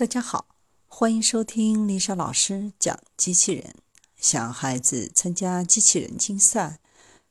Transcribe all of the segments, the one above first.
大家好，欢迎收听丽莎老师讲机器人。想孩子参加机器人竞赛、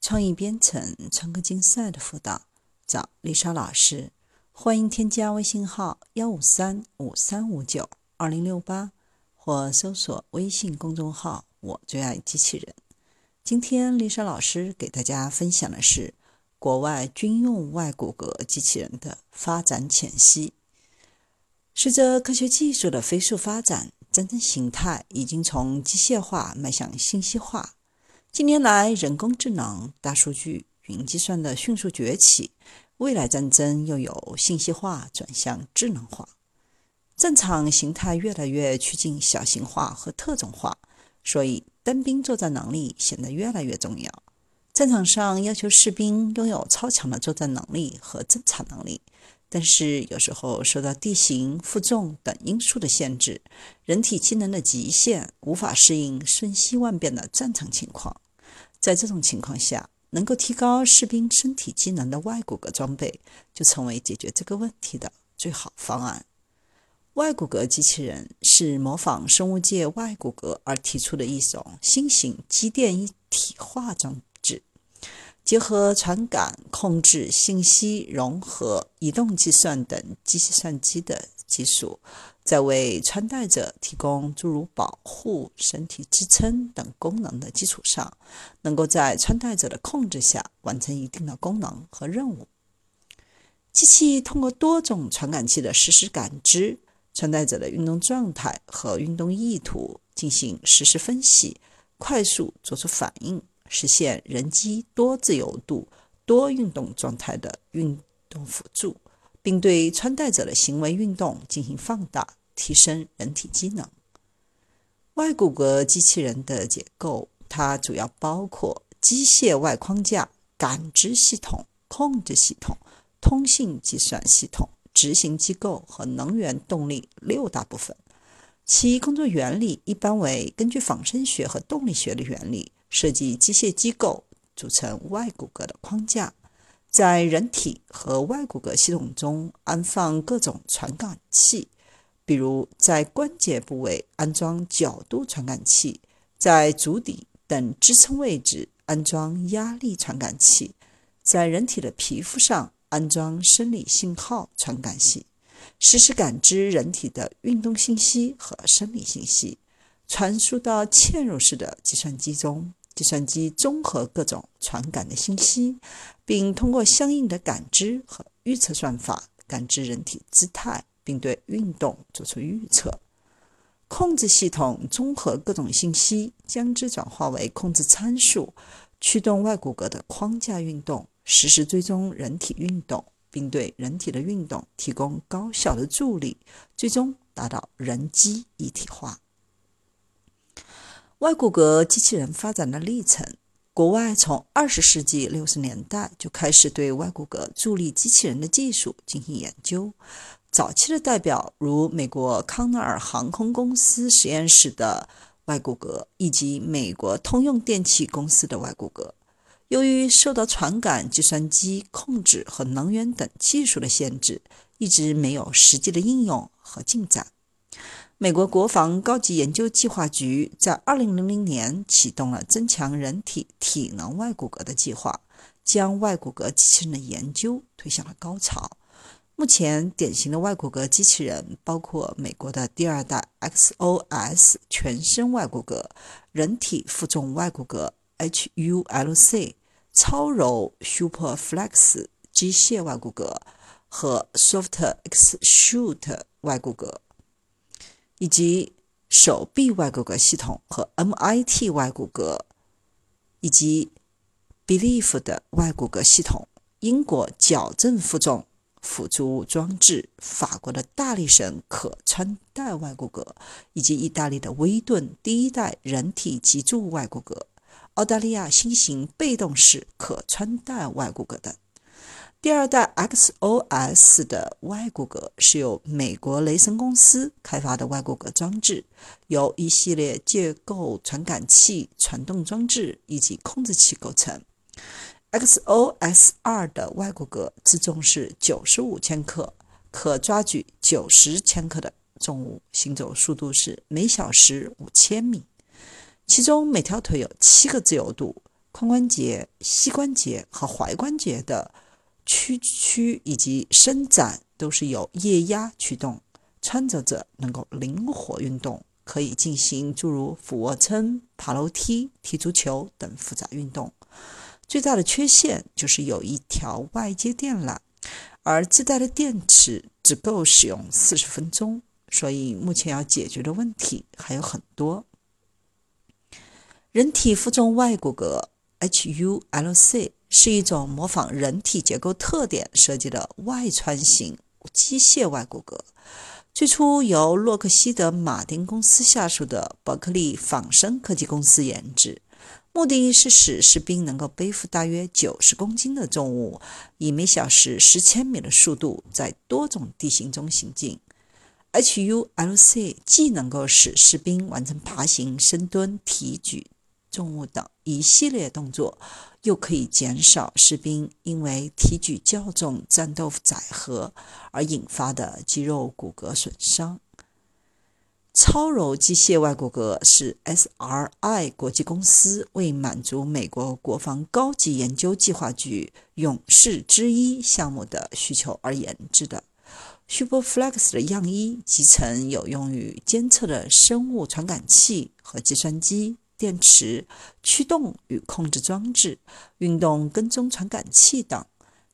创意编程、创客竞赛的辅导，找丽莎老师。欢迎添加微信号幺五三五三五九二零六八，或搜索微信公众号“我最爱机器人”。今天丽莎老师给大家分享的是国外军用外骨骼机器人的发展浅析。随着科学技术的飞速发展，战争形态已经从机械化迈向信息化。近年来，人工智能、大数据、云计算的迅速崛起，未来战争又由信息化转向智能化。战场形态越来越趋近小型化和特种化，所以单兵作战能力显得越来越重要。战场上要求士兵拥有超强的作战能力和侦察能力。但是有时候受到地形、负重等因素的限制，人体机能的极限无法适应瞬息万变的战场情况。在这种情况下，能够提高士兵身体机能的外骨骼装备就成为解决这个问题的最好方案。外骨骼机器人是模仿生物界外骨骼而提出的一种新型机电一体化装。结合传感、控制、信息融合、移动计算等机器算机的技术，在为穿戴者提供诸如保护、身体支撑等功能的基础上，能够在穿戴者的控制下完成一定的功能和任务。机器通过多种传感器的实时感知穿戴者的运动状态和运动意图，进行实时分析，快速做出反应。实现人机多自由度、多运动状态的运动辅助，并对穿戴者的行为运动进行放大，提升人体机能。外骨骼机器人的结构，它主要包括机械外框架、感知系统、控制系统、通信计算系统、执行机构和能源动力六大部分。其工作原理一般为根据仿生学和动力学的原理。设计机械机构组成外骨骼的框架，在人体和外骨骼系统中安放各种传感器，比如在关节部位安装角度传感器，在足底等支撑位置安装压力传感器，在人体的皮肤上安装生理信号传感器，实时感知人体的运动信息和生理信息，传输到嵌入式的计算机中。计算机综合各种传感的信息，并通过相应的感知和预测算法感知人体姿态，并对运动做出预测。控制系统综合各种信息，将之转化为控制参数，驱动外骨骼的框架运动，实时追踪人体运动，并对人体的运动提供高效的助力，最终达到人机一体化。外骨骼机器人发展的历程，国外从二十世纪六十年代就开始对外骨骼助力机器人的技术进行研究。早期的代表如美国康奈尔航空公司实验室的外骨骼，以及美国通用电气公司的外骨骼，由于受到传感、计算机控制和能源等技术的限制，一直没有实际的应用和进展。美国国防高级研究计划局在2000年启动了增强人体体能外骨骼的计划，将外骨骼机器人的研究推向了高潮。目前，典型的外骨骼机器人包括美国的第二代 XOS 全身外骨骼、人体负重外骨骼 HULC、超柔 SuperFlex 机械外骨骼和 SoftXshoot 外骨骼。以及手臂外骨骼系统和 MIT 外骨骼，以及 Belief 的外骨骼系统，英国矫正负重辅助装置，法国的大力神可穿戴外骨骼，以及意大利的威顿第一代人体脊柱外骨骼，澳大利亚新型被动式可穿戴外骨骼等。第二代 XOS 的外骨骼是由美国雷森公司开发的外骨骼装置，由一系列结构传感器、传动装置以及控制器构成。XOS 二的外骨骼自重是九十五千克，可抓举九十千克的重物，行走速度是每小时五千米。其中每条腿有七个自由度，髋关节、膝关节和踝关节的屈曲以及伸展都是由液压驱动。穿着者能够灵活运动，可以进行诸如俯卧撑、爬楼梯、踢足球等复杂运动。最大的缺陷就是有一条外接电缆，而自带的电池只够使用四十分钟。所以目前要解决的问题还有很多。人体负重外骨骼 （HULC） 是一种模仿人体结构特点设计的外穿型机械外骨骼，最初由洛克希德马丁公司下属的伯克利仿生科技公司研制，目的是使士兵能够背负大约九十公斤的重物，以每小时十千米的速度在多种地形中行进。HULC 既能够使士兵完成爬行、深蹲、提举。重物等一系列动作，又可以减少士兵因为提举较重战斗载荷而引发的肌肉骨骼损伤。超柔机械外骨骼是 SRI 国际公司为满足美国国防高级研究计划局“勇士之一”项目的需求而研制的。Superflex 的样衣集成有用于监测的生物传感器和计算机。电池、驱动与控制装置、运动跟踪传感器等，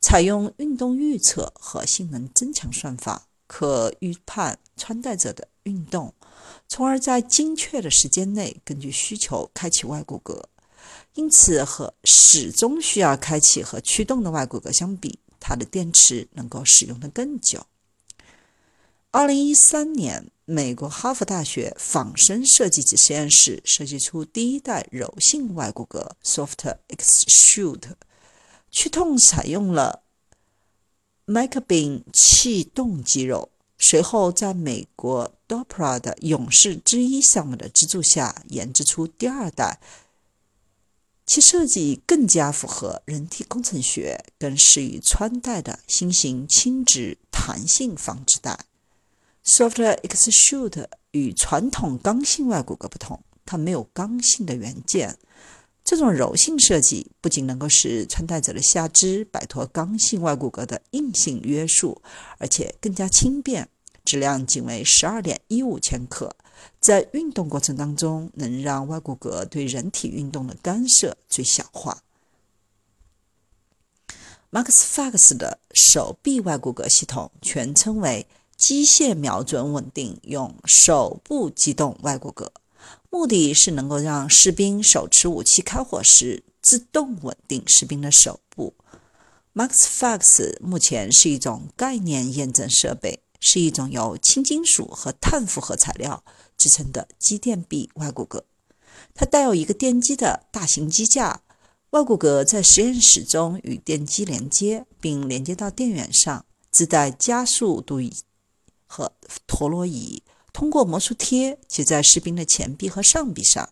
采用运动预测和性能增强算法，可预判穿戴者的运动，从而在精确的时间内根据需求开启外骨骼。因此，和始终需要开启和驱动的外骨骼相比，它的电池能够使用的更久。二零一三年。美国哈佛大学仿生设计及实验室设计出第一代柔性外骨骼 （Soft Extrude），驱动采用了麦克宾气动肌肉。随后，在美国 DOPRA 的勇士之一项目的资助下，研制出第二代，其设计更加符合人体工程学，更适于穿戴的新型轻质弹性纺织带。Soft Extrude 与传统刚性外骨骼不同，它没有刚性的元件。这种柔性设计不仅能够使穿戴者的下肢摆脱刚性外骨骼的硬性约束，而且更加轻便，质量仅为十二点一五千克，在运动过程当中能让外骨骼对人体运动的干涉最小化。Max Flex 的手臂外骨骼系统全称为。机械瞄准稳定用手部机动外骨骼，目的是能够让士兵手持武器开火时自动稳定士兵的手部。MaxFlex 目前是一种概念验证设备，是一种由轻金属和碳复合材料制成的机电臂外骨骼。它带有一个电机的大型机架，外骨骼在实验室中与电机连接，并连接到电源上，自带加速度仪。和陀螺仪通过魔术贴贴在士兵的前臂和上臂上，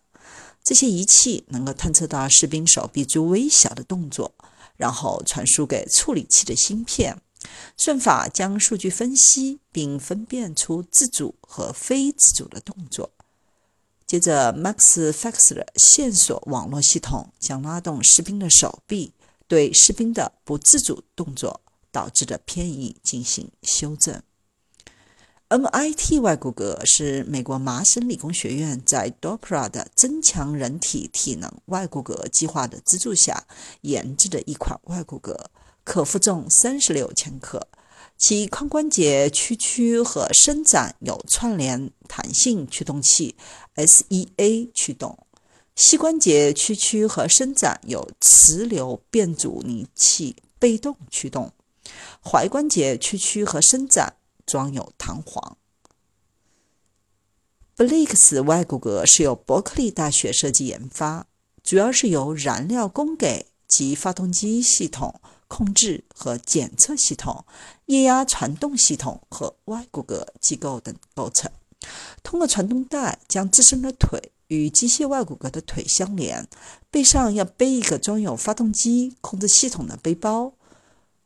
这些仪器能够探测到士兵手臂最微小的动作，然后传输给处理器的芯片，算法将数据分析并分辨出自主和非自主的动作。接着，MaxFlex 的线索网络系统将拉动士兵的手臂，对士兵的不自主动作导致的偏移进行修正。MIT 外骨骼是美国麻省理工学院在 DOPRA 的增强人体体能外骨骼计划的资助下研制的一款外骨骼，可负重三十六千克，其髋关节屈曲和伸展有串联弹性驱动器 （SEA） 驱动，膝关节屈曲和伸展有磁流变阻尼器被动驱动，踝关节屈曲和伸展。装有弹簧。Blix 外骨骼是由伯克利大学设计研发，主要是由燃料供给及发动机系统、控制和检测系统、液压传动系统和外骨骼机构等构成。通过传动带将自身的腿与机械外骨骼的腿相连，背上要背一个装有发动机控制系统的背包。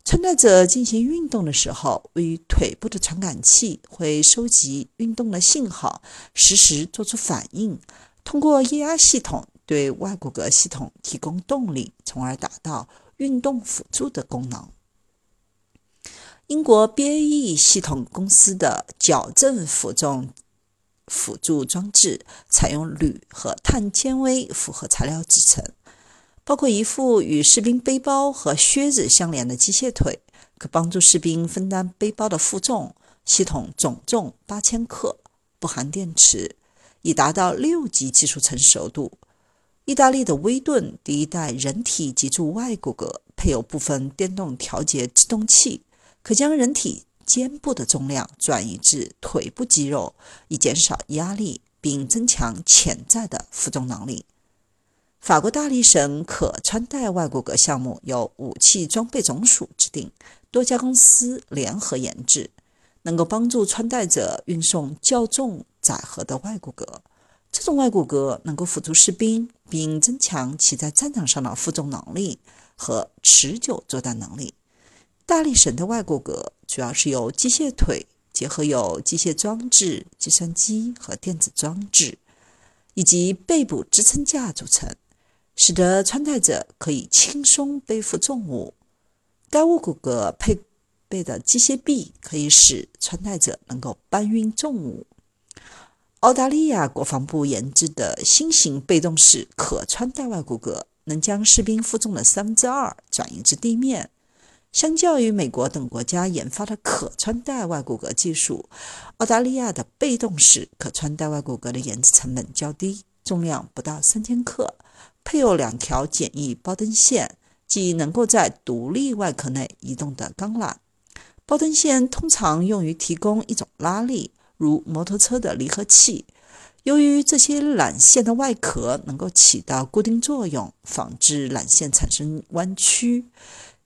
穿戴者进行运动的时候，位于腿部的传感器会收集运动的信号，实时做出反应，通过液压系统对外骨骼系统提供动力，从而达到运动辅助的功能。英国 BAE 系统公司的矫正负重辅助装置采用铝和碳纤维复合材料制成。包括一副与士兵背包和靴子相连的机械腿，可帮助士兵分担背包的负重。系统总重八千克，不含电池，已达到六级技术成熟度。意大利的威顿第一代人体脊柱外骨骼配有部分电动调节制动器，可将人体肩部的重量转移至腿部肌肉，以减少压力并增强潜在的负重能力。法国大力神可穿戴外骨骼项目由武器装备总署制定，多家公司联合研制，能够帮助穿戴者运送较重载荷的外骨骼。这种外骨骼能够辅助士兵，并增强其在战场上的负重能力和持久作战能力。大力神的外骨骼主要是由机械腿结合有机械装置、计算机和电子装置，以及背部支撑架组成。使得穿戴者可以轻松背负重物。该物骨骼配备的机械臂可以使穿戴者能够搬运重物。澳大利亚国防部研制的新型被动式可穿戴外骨骼，能将士兵负重的三分之二转移至地面。相较于美国等国家研发的可穿戴外骨骼技术，澳大利亚的被动式可穿戴外骨骼的研制成本较低，重量不到三千克。配有两条简易包灯线，即能够在独立外壳内移动的钢缆。包灯线通常用于提供一种拉力，如摩托车的离合器。由于这些缆线的外壳能够起到固定作用，防止缆线产生弯曲，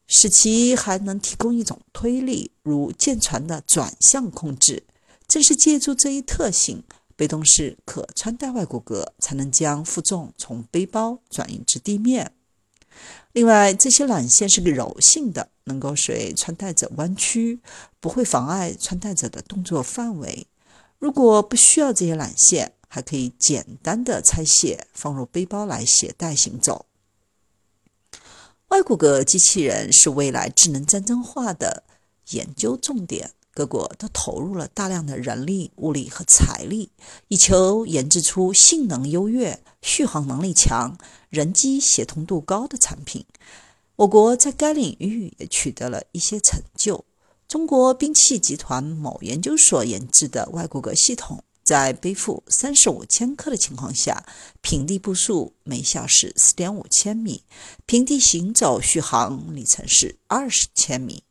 使其还能提供一种推力，如舰船的转向控制。正是借助这一特性。被动式可穿戴外骨骼才能将负重从背包转移至地面。另外，这些缆线是个柔性的，能够随穿戴者弯曲，不会妨碍穿戴者的动作范围。如果不需要这些缆线，还可以简单的拆卸，放入背包来携带行走。外骨骼机器人是未来智能战争化的研究重点。各国都投入了大量的人力、物力和财力，以求研制出性能优越、续航能力强、人机协同度高的产品。我国在该领域也取得了一些成就。中国兵器集团某研究所研制的外骨骼系统，在背负三十五千克的情况下，平地步速每小时四点五千米，平地行走续航里程是二十千米。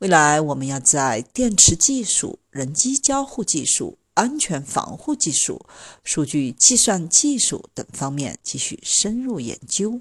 未来，我们要在电池技术、人机交互技术、安全防护技术、数据计算技术等方面继续深入研究。